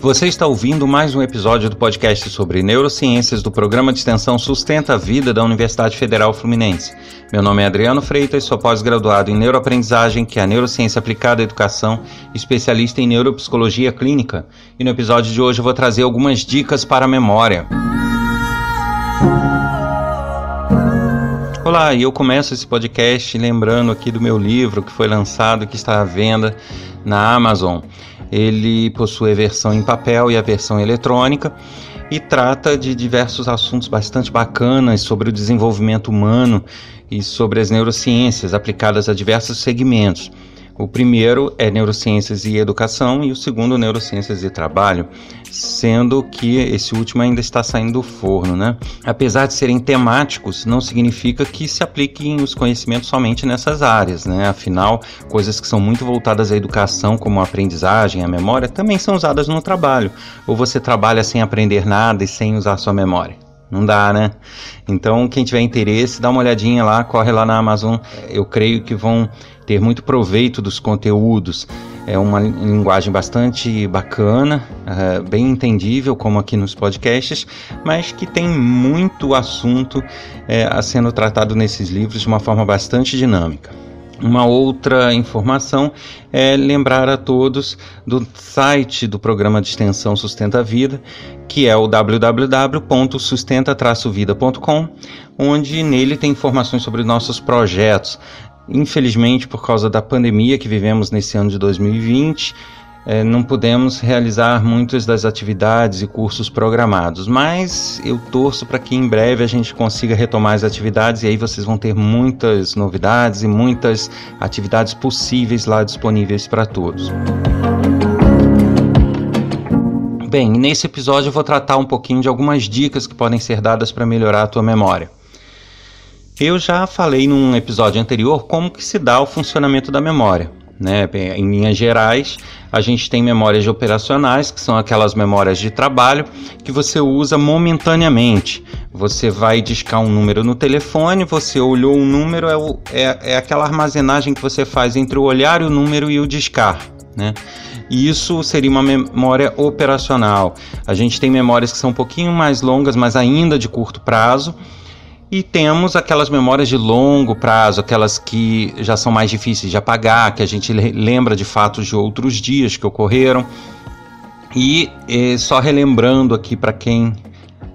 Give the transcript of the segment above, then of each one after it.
Você está ouvindo mais um episódio do podcast sobre neurociências do programa de extensão Sustenta a Vida da Universidade Federal Fluminense. Meu nome é Adriano Freitas, sou pós-graduado em neuroaprendizagem, que é a neurociência aplicada à educação, especialista em neuropsicologia clínica. E no episódio de hoje eu vou trazer algumas dicas para a memória. Olá, e eu começo esse podcast lembrando aqui do meu livro que foi lançado, que está à venda na Amazon. Ele possui a versão em papel e a versão eletrônica e trata de diversos assuntos bastante bacanas sobre o desenvolvimento humano e sobre as neurociências aplicadas a diversos segmentos. O primeiro é neurociências e educação e o segundo neurociências e trabalho, sendo que esse último ainda está saindo do forno, né? Apesar de serem temáticos, não significa que se apliquem os conhecimentos somente nessas áreas, né? Afinal, coisas que são muito voltadas à educação, como a aprendizagem, a memória, também são usadas no trabalho. Ou você trabalha sem aprender nada e sem usar sua memória? Não dá, né? Então, quem tiver interesse, dá uma olhadinha lá, corre lá na Amazon. Eu creio que vão ter muito proveito dos conteúdos. É uma linguagem bastante bacana, é, bem entendível, como aqui nos podcasts, mas que tem muito assunto é, a sendo tratado nesses livros de uma forma bastante dinâmica. Uma outra informação é lembrar a todos do site do programa de extensão Sustenta a Vida, que é o www.sustenta-vida.com, onde nele tem informações sobre nossos projetos, Infelizmente, por causa da pandemia que vivemos nesse ano de 2020, é, não pudemos realizar muitas das atividades e cursos programados, mas eu torço para que em breve a gente consiga retomar as atividades e aí vocês vão ter muitas novidades e muitas atividades possíveis lá disponíveis para todos. Bem, nesse episódio eu vou tratar um pouquinho de algumas dicas que podem ser dadas para melhorar a tua memória. Eu já falei num episódio anterior como que se dá o funcionamento da memória. Né? Em linhas gerais, a gente tem memórias operacionais, que são aquelas memórias de trabalho que você usa momentaneamente. Você vai discar um número no telefone, você olhou um número, é, o, é, é aquela armazenagem que você faz entre o olhar o número e o discar. Né? E isso seria uma memória operacional. A gente tem memórias que são um pouquinho mais longas, mas ainda de curto prazo e temos aquelas memórias de longo prazo, aquelas que já são mais difíceis de apagar, que a gente lembra de fatos de outros dias que ocorreram. E eh, só relembrando aqui para quem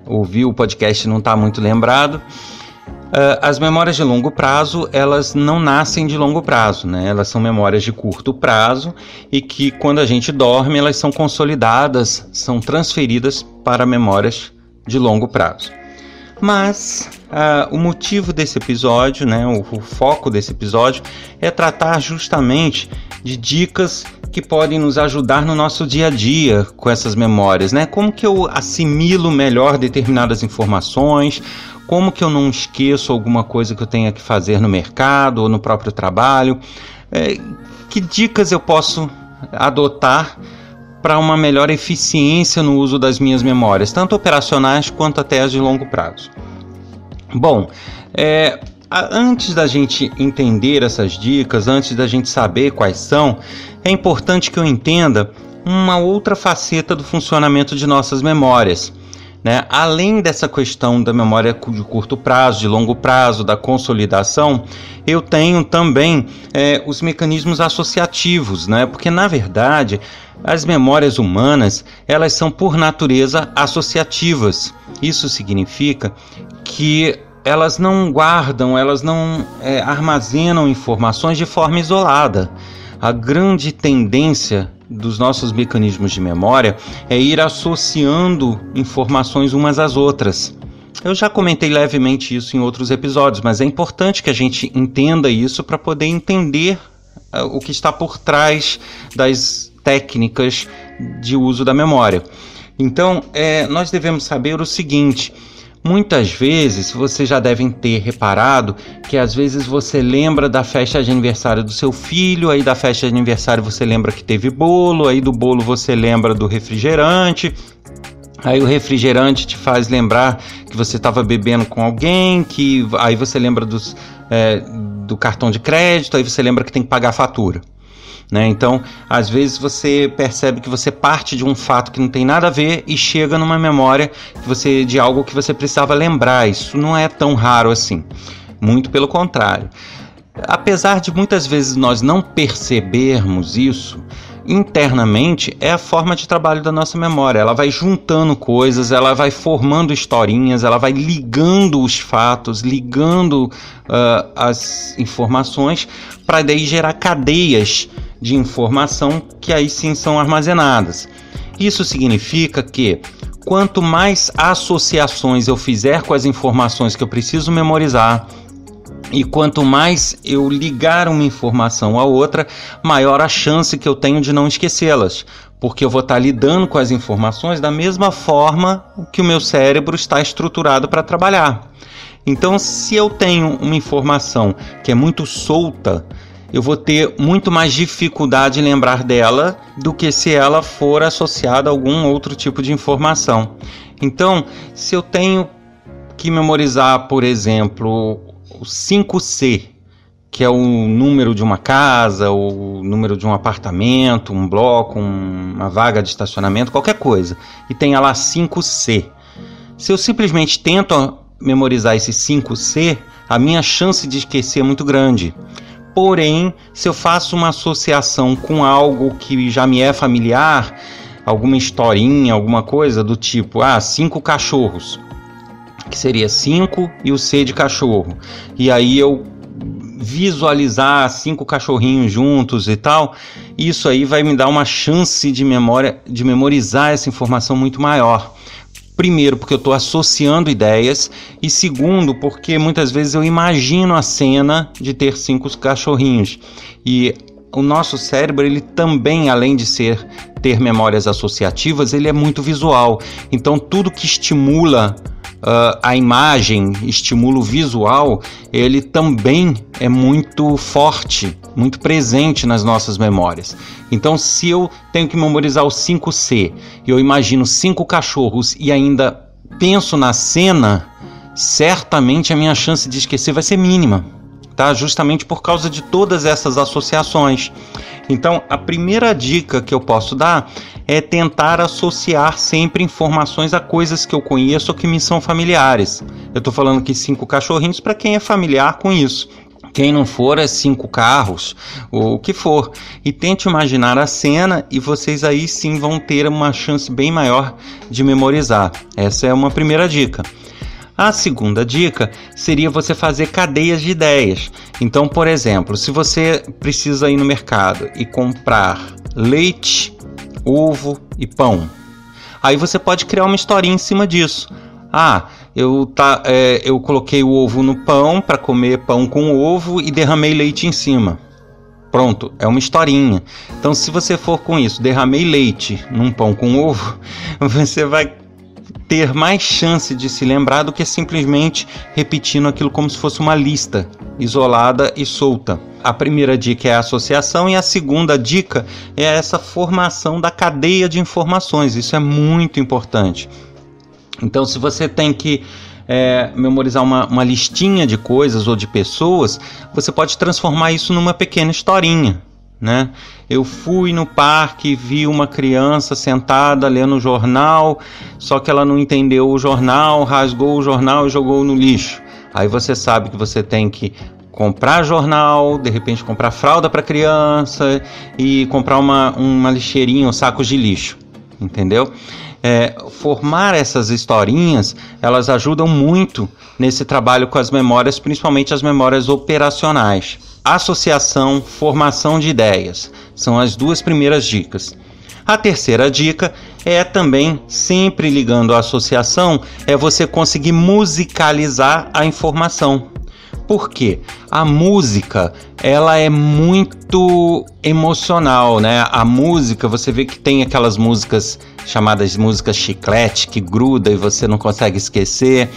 ouviu o podcast e não está muito lembrado, uh, as memórias de longo prazo elas não nascem de longo prazo, né? Elas são memórias de curto prazo e que quando a gente dorme elas são consolidadas, são transferidas para memórias de longo prazo. Mas uh, o motivo desse episódio, né, o, o foco desse episódio, é tratar justamente de dicas que podem nos ajudar no nosso dia a dia com essas memórias, né? Como que eu assimilo melhor determinadas informações, como que eu não esqueço alguma coisa que eu tenha que fazer no mercado ou no próprio trabalho, é, que dicas eu posso adotar para uma melhor eficiência no uso das minhas memórias, tanto operacionais quanto até as de longo prazo. Bom, é, antes da gente entender essas dicas, antes da gente saber quais são, é importante que eu entenda uma outra faceta do funcionamento de nossas memórias. Né? Além dessa questão da memória de curto prazo, de longo prazo, da consolidação, eu tenho também é, os mecanismos associativos, né? porque na verdade as memórias humanas elas são por natureza associativas. Isso significa que elas não guardam, elas não é, armazenam informações de forma isolada. A grande tendência dos nossos mecanismos de memória é ir associando informações umas às outras. Eu já comentei levemente isso em outros episódios, mas é importante que a gente entenda isso para poder entender uh, o que está por trás das técnicas de uso da memória. Então, é, nós devemos saber o seguinte: Muitas vezes você já devem ter reparado que às vezes você lembra da festa de aniversário do seu filho, aí da festa de aniversário você lembra que teve bolo, aí do bolo você lembra do refrigerante, Aí o refrigerante te faz lembrar que você estava bebendo com alguém, que aí você lembra dos, é, do cartão de crédito, aí você lembra que tem que pagar a fatura. Né? Então, às vezes você percebe que você parte de um fato que não tem nada a ver e chega numa memória que você de algo que você precisava lembrar. Isso não é tão raro assim. Muito pelo contrário. Apesar de muitas vezes nós não percebermos isso, internamente é a forma de trabalho da nossa memória. Ela vai juntando coisas, ela vai formando historinhas, ela vai ligando os fatos, ligando uh, as informações para daí gerar cadeias de informação que aí sim são armazenadas. Isso significa que quanto mais associações eu fizer com as informações que eu preciso memorizar, e quanto mais eu ligar uma informação a outra, maior a chance que eu tenho de não esquecê-las, porque eu vou estar lidando com as informações da mesma forma que o meu cérebro está estruturado para trabalhar. Então, se eu tenho uma informação que é muito solta, eu vou ter muito mais dificuldade em lembrar dela do que se ela for associada a algum outro tipo de informação. Então, se eu tenho que memorizar, por exemplo, o 5C, que é o número de uma casa, o número de um apartamento, um bloco, um, uma vaga de estacionamento, qualquer coisa, e tenha lá 5C. Se eu simplesmente tento memorizar esse 5C, a minha chance de esquecer é muito grande. Porém, se eu faço uma associação com algo que já me é familiar, alguma historinha, alguma coisa do tipo, ah, cinco cachorros que seria 5 e o C de cachorro. E aí eu visualizar cinco cachorrinhos juntos e tal, isso aí vai me dar uma chance de memória de memorizar essa informação muito maior. Primeiro, porque eu estou associando ideias, e segundo, porque muitas vezes eu imagino a cena de ter cinco cachorrinhos. E o nosso cérebro, ele também, além de ser ter memórias associativas, ele é muito visual. Então, tudo que estimula uh, a imagem, estímulo visual, ele também é muito forte, muito presente nas nossas memórias. Então, se eu tenho que memorizar o 5C, eu imagino cinco cachorros e ainda penso na cena, certamente a minha chance de esquecer vai ser mínima, tá? Justamente por causa de todas essas associações. Então, a primeira dica que eu posso dar é tentar associar sempre informações a coisas que eu conheço ou que me são familiares. Eu estou falando aqui cinco cachorrinhos para quem é familiar com isso. Quem não for é cinco carros, ou o que for. E tente imaginar a cena e vocês aí sim vão ter uma chance bem maior de memorizar. Essa é uma primeira dica. A segunda dica seria você fazer cadeias de ideias. Então, por exemplo, se você precisa ir no mercado e comprar leite, ovo e pão, aí você pode criar uma historinha em cima disso. Ah, eu, tá, é, eu coloquei o ovo no pão para comer pão com ovo e derramei leite em cima. Pronto, é uma historinha. Então, se você for com isso, derramei leite num pão com ovo, você vai ter mais chance de se lembrar do que simplesmente repetindo aquilo como se fosse uma lista isolada e solta. A primeira dica é a associação e a segunda dica é essa formação da cadeia de informações. Isso é muito importante. Então, se você tem que é, memorizar uma, uma listinha de coisas ou de pessoas, você pode transformar isso numa pequena historinha né? Eu fui no parque e vi uma criança sentada lendo o jornal, só que ela não entendeu o jornal, rasgou o jornal e jogou no lixo. Aí você sabe que você tem que comprar jornal, de repente comprar fralda para criança e comprar uma, uma lixeirinha, um sacos de lixo, entendeu? É, formar essas historinhas, elas ajudam muito nesse trabalho com as memórias, principalmente as memórias operacionais associação, formação de ideias. São as duas primeiras dicas. A terceira dica é também sempre ligando à associação, é você conseguir musicalizar a informação. Por quê? A música, ela é muito emocional, né? A música, você vê que tem aquelas músicas chamadas músicas chiclete que gruda e você não consegue esquecer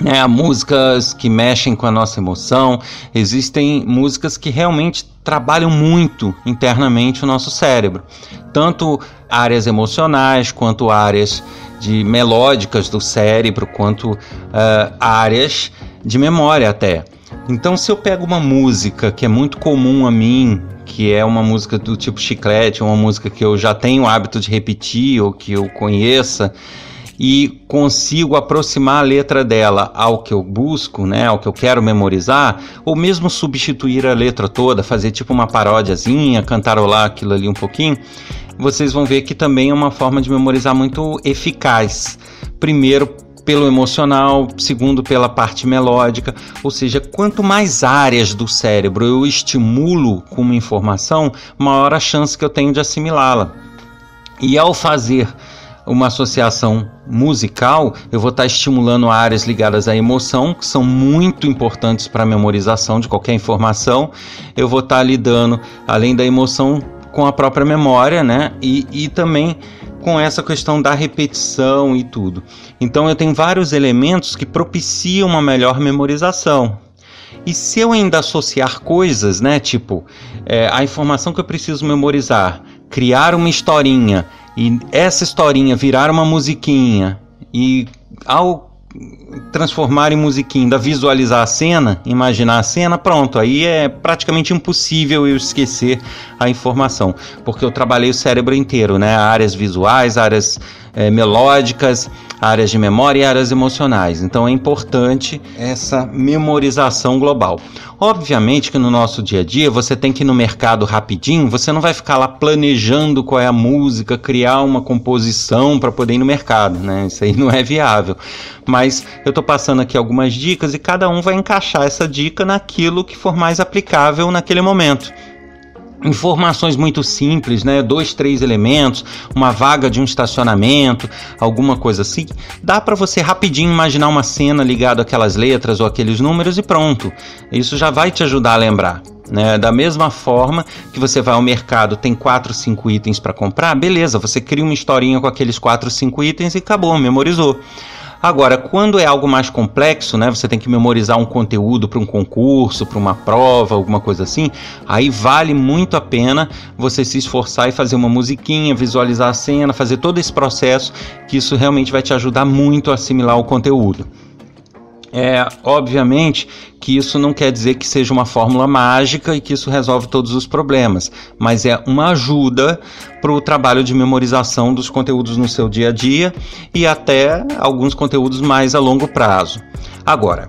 né, músicas que mexem com a nossa emoção, existem músicas que realmente trabalham muito internamente o nosso cérebro, tanto áreas emocionais quanto áreas de melódicas do cérebro, quanto uh, áreas de memória até. Então, se eu pego uma música que é muito comum a mim, que é uma música do tipo chiclete, uma música que eu já tenho o hábito de repetir ou que eu conheça e consigo aproximar a letra dela ao que eu busco, né, ao que eu quero memorizar, ou mesmo substituir a letra toda, fazer tipo uma paródiazinha, cantarolar aquilo ali um pouquinho, vocês vão ver que também é uma forma de memorizar muito eficaz. Primeiro, pelo emocional, segundo pela parte melódica, ou seja, quanto mais áreas do cérebro eu estimulo com uma informação, maior a chance que eu tenho de assimilá-la. E ao fazer uma associação musical, eu vou estar estimulando áreas ligadas à emoção, que são muito importantes para a memorização de qualquer informação. Eu vou estar lidando, além da emoção, com a própria memória, né? E, e também com essa questão da repetição e tudo. Então eu tenho vários elementos que propiciam uma melhor memorização. E se eu ainda associar coisas, né? Tipo, é, a informação que eu preciso memorizar, criar uma historinha e essa historinha virar uma musiquinha e ao transformar em musiquinha, visualizar a cena, imaginar a cena, pronto, aí é praticamente impossível eu esquecer a informação, porque eu trabalhei o cérebro inteiro, né? Áreas visuais, áreas é, melódicas, áreas de memória e áreas emocionais. Então é importante essa memorização global. Obviamente que no nosso dia a dia você tem que ir no mercado rapidinho, você não vai ficar lá planejando qual é a música, criar uma composição para poder ir no mercado, né? Isso aí não é viável. Mas eu estou passando aqui algumas dicas e cada um vai encaixar essa dica naquilo que for mais aplicável naquele momento informações muito simples, né? Dois, três elementos, uma vaga de um estacionamento, alguma coisa assim. Dá para você rapidinho imaginar uma cena ligada àquelas letras ou aqueles números e pronto. Isso já vai te ajudar a lembrar. Né? Da mesma forma que você vai ao mercado, tem quatro, cinco itens para comprar, beleza, você cria uma historinha com aqueles quatro, cinco itens e acabou, memorizou. Agora, quando é algo mais complexo, né, você tem que memorizar um conteúdo para um concurso, para uma prova, alguma coisa assim, aí vale muito a pena você se esforçar e fazer uma musiquinha, visualizar a cena, fazer todo esse processo, que isso realmente vai te ajudar muito a assimilar o conteúdo. É, obviamente que isso não quer dizer que seja uma fórmula mágica e que isso resolve todos os problemas, mas é uma ajuda para o trabalho de memorização dos conteúdos no seu dia a dia e até alguns conteúdos mais a longo prazo. Agora,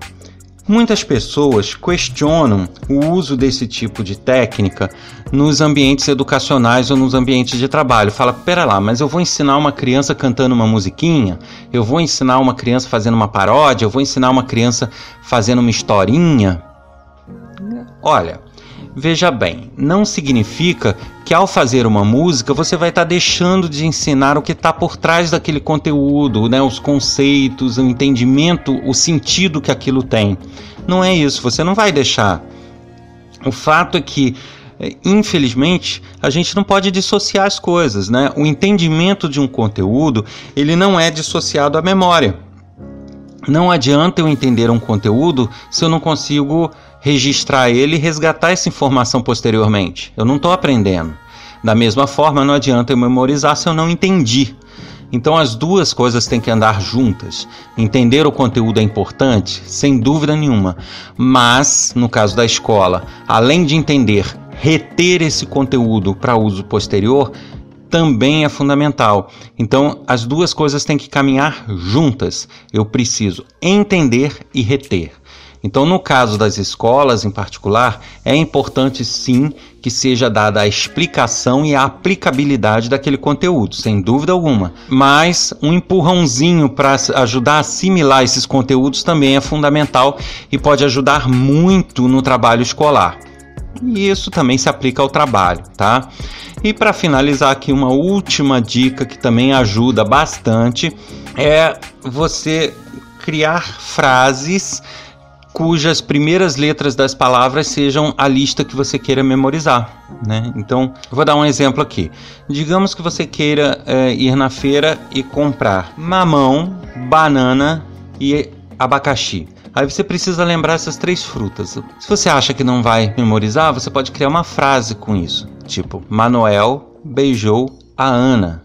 Muitas pessoas questionam o uso desse tipo de técnica nos ambientes educacionais ou nos ambientes de trabalho. Fala, pera lá, mas eu vou ensinar uma criança cantando uma musiquinha? Eu vou ensinar uma criança fazendo uma paródia? Eu vou ensinar uma criança fazendo uma historinha? Olha, veja bem, não significa que ao fazer uma música você vai estar tá deixando de ensinar o que está por trás daquele conteúdo, né? os conceitos, o entendimento, o sentido que aquilo tem. Não é isso, você não vai deixar. O fato é que, é, infelizmente, a gente não pode dissociar as coisas. Né? O entendimento de um conteúdo ele não é dissociado à memória. Não adianta eu entender um conteúdo se eu não consigo registrar ele e resgatar essa informação posteriormente. Eu não estou aprendendo. Da mesma forma, não adianta eu memorizar se eu não entendi. Então as duas coisas têm que andar juntas. Entender o conteúdo é importante, sem dúvida nenhuma, mas no caso da escola, além de entender, reter esse conteúdo para uso posterior também é fundamental. Então as duas coisas têm que caminhar juntas. Eu preciso entender e reter. Então, no caso das escolas em particular, é importante sim que seja dada a explicação e a aplicabilidade daquele conteúdo, sem dúvida alguma. Mas um empurrãozinho para ajudar a assimilar esses conteúdos também é fundamental e pode ajudar muito no trabalho escolar. E isso também se aplica ao trabalho, tá? E para finalizar aqui uma última dica que também ajuda bastante é você criar frases cujas primeiras letras das palavras sejam a lista que você queira memorizar. Né? Então, vou dar um exemplo aqui. Digamos que você queira é, ir na feira e comprar mamão, banana e abacaxi. Aí você precisa lembrar essas três frutas. Se você acha que não vai memorizar, você pode criar uma frase com isso. Tipo, Manuel beijou a Ana.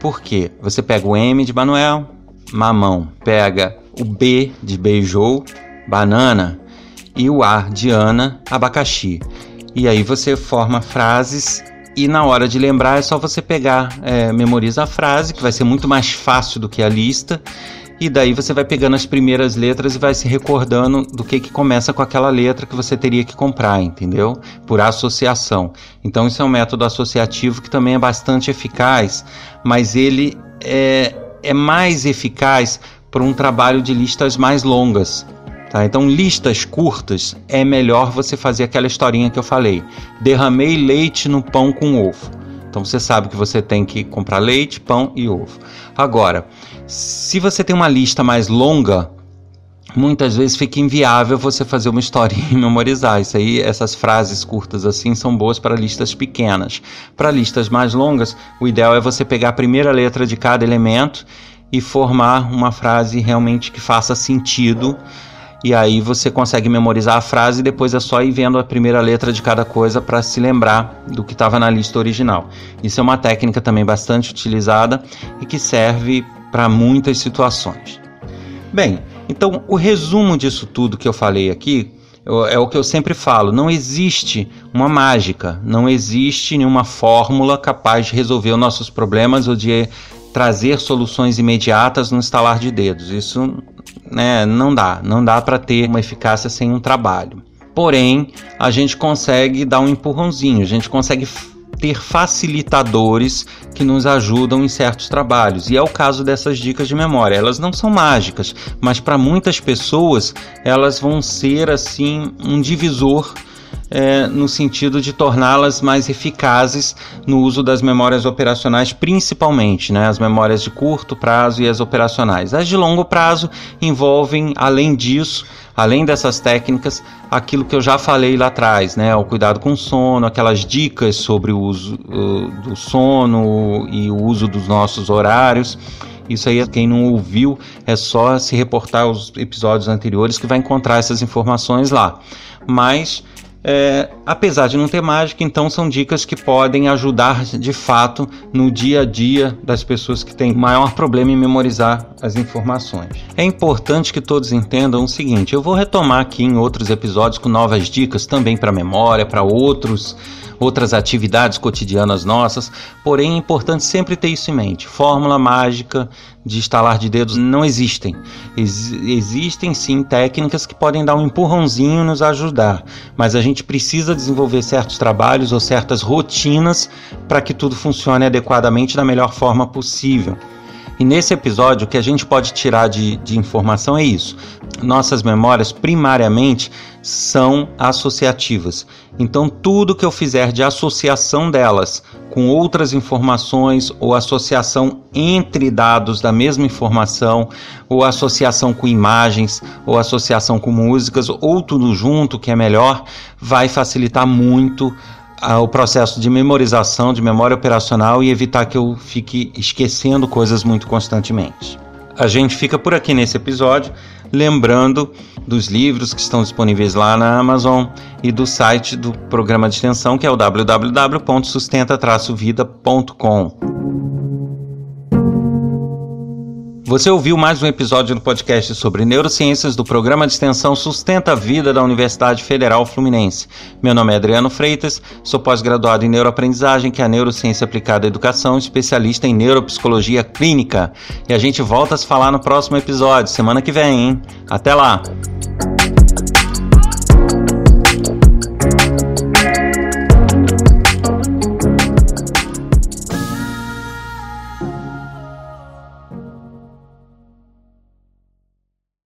Por quê? Você pega o M de Manuel, mamão, pega o B de beijou banana, e o A de Ana, abacaxi. E aí você forma frases e na hora de lembrar é só você pegar, é, memoriza a frase, que vai ser muito mais fácil do que a lista, e daí você vai pegando as primeiras letras e vai se recordando do que, que começa com aquela letra que você teria que comprar, entendeu? Por associação. Então, isso é um método associativo que também é bastante eficaz, mas ele é, é mais eficaz para um trabalho de listas mais longas. Tá? Então, listas curtas é melhor você fazer aquela historinha que eu falei. Derramei leite no pão com ovo. Então você sabe que você tem que comprar leite, pão e ovo. Agora, se você tem uma lista mais longa, muitas vezes fica inviável você fazer uma historinha e memorizar. Isso aí, essas frases curtas assim são boas para listas pequenas. Para listas mais longas, o ideal é você pegar a primeira letra de cada elemento e formar uma frase realmente que faça sentido e aí você consegue memorizar a frase e depois é só ir vendo a primeira letra de cada coisa para se lembrar do que estava na lista original. Isso é uma técnica também bastante utilizada e que serve para muitas situações. Bem, então o resumo disso tudo que eu falei aqui é o que eu sempre falo: não existe uma mágica, não existe nenhuma fórmula capaz de resolver os nossos problemas ou de trazer soluções imediatas no estalar de dedos. Isso né, não dá, não dá para ter uma eficácia sem um trabalho. Porém, a gente consegue dar um empurrãozinho, a gente consegue ter facilitadores que nos ajudam em certos trabalhos. E é o caso dessas dicas de memória. Elas não são mágicas, mas para muitas pessoas elas vão ser assim um divisor é, no sentido de torná-las mais eficazes no uso das memórias operacionais, principalmente né, as memórias de curto prazo e as operacionais. As de longo prazo envolvem, além disso, além dessas técnicas, aquilo que eu já falei lá atrás, né, o cuidado com o sono, aquelas dicas sobre o uso uh, do sono e o uso dos nossos horários. Isso aí, quem não ouviu, é só se reportar aos episódios anteriores que vai encontrar essas informações lá. Mas é, apesar de não ter mágica, então são dicas que podem ajudar de fato no dia a dia das pessoas que têm maior problema em memorizar as informações. É importante que todos entendam o seguinte: eu vou retomar aqui em outros episódios com novas dicas também para memória, para outros outras atividades cotidianas nossas, porém é importante sempre ter isso em mente. Fórmula mágica de estalar de dedos não existem. Ex existem sim técnicas que podem dar um empurrãozinho e nos ajudar, mas a gente precisa desenvolver certos trabalhos ou certas rotinas para que tudo funcione adequadamente da melhor forma possível. E nesse episódio, o que a gente pode tirar de, de informação é isso. Nossas memórias, primariamente, são associativas. Então, tudo que eu fizer de associação delas com outras informações, ou associação entre dados da mesma informação, ou associação com imagens, ou associação com músicas, ou tudo junto, que é melhor, vai facilitar muito o processo de memorização, de memória operacional e evitar que eu fique esquecendo coisas muito constantemente. A gente fica por aqui nesse episódio, lembrando dos livros que estão disponíveis lá na Amazon e do site do programa de extensão que é o www.sustenta-vida.com. Você ouviu mais um episódio do podcast sobre neurociências do programa de extensão Sustenta a Vida da Universidade Federal Fluminense. Meu nome é Adriano Freitas, sou pós-graduado em neuroaprendizagem, que é a neurociência aplicada à educação, especialista em neuropsicologia clínica. E a gente volta a se falar no próximo episódio, semana que vem, hein? Até lá!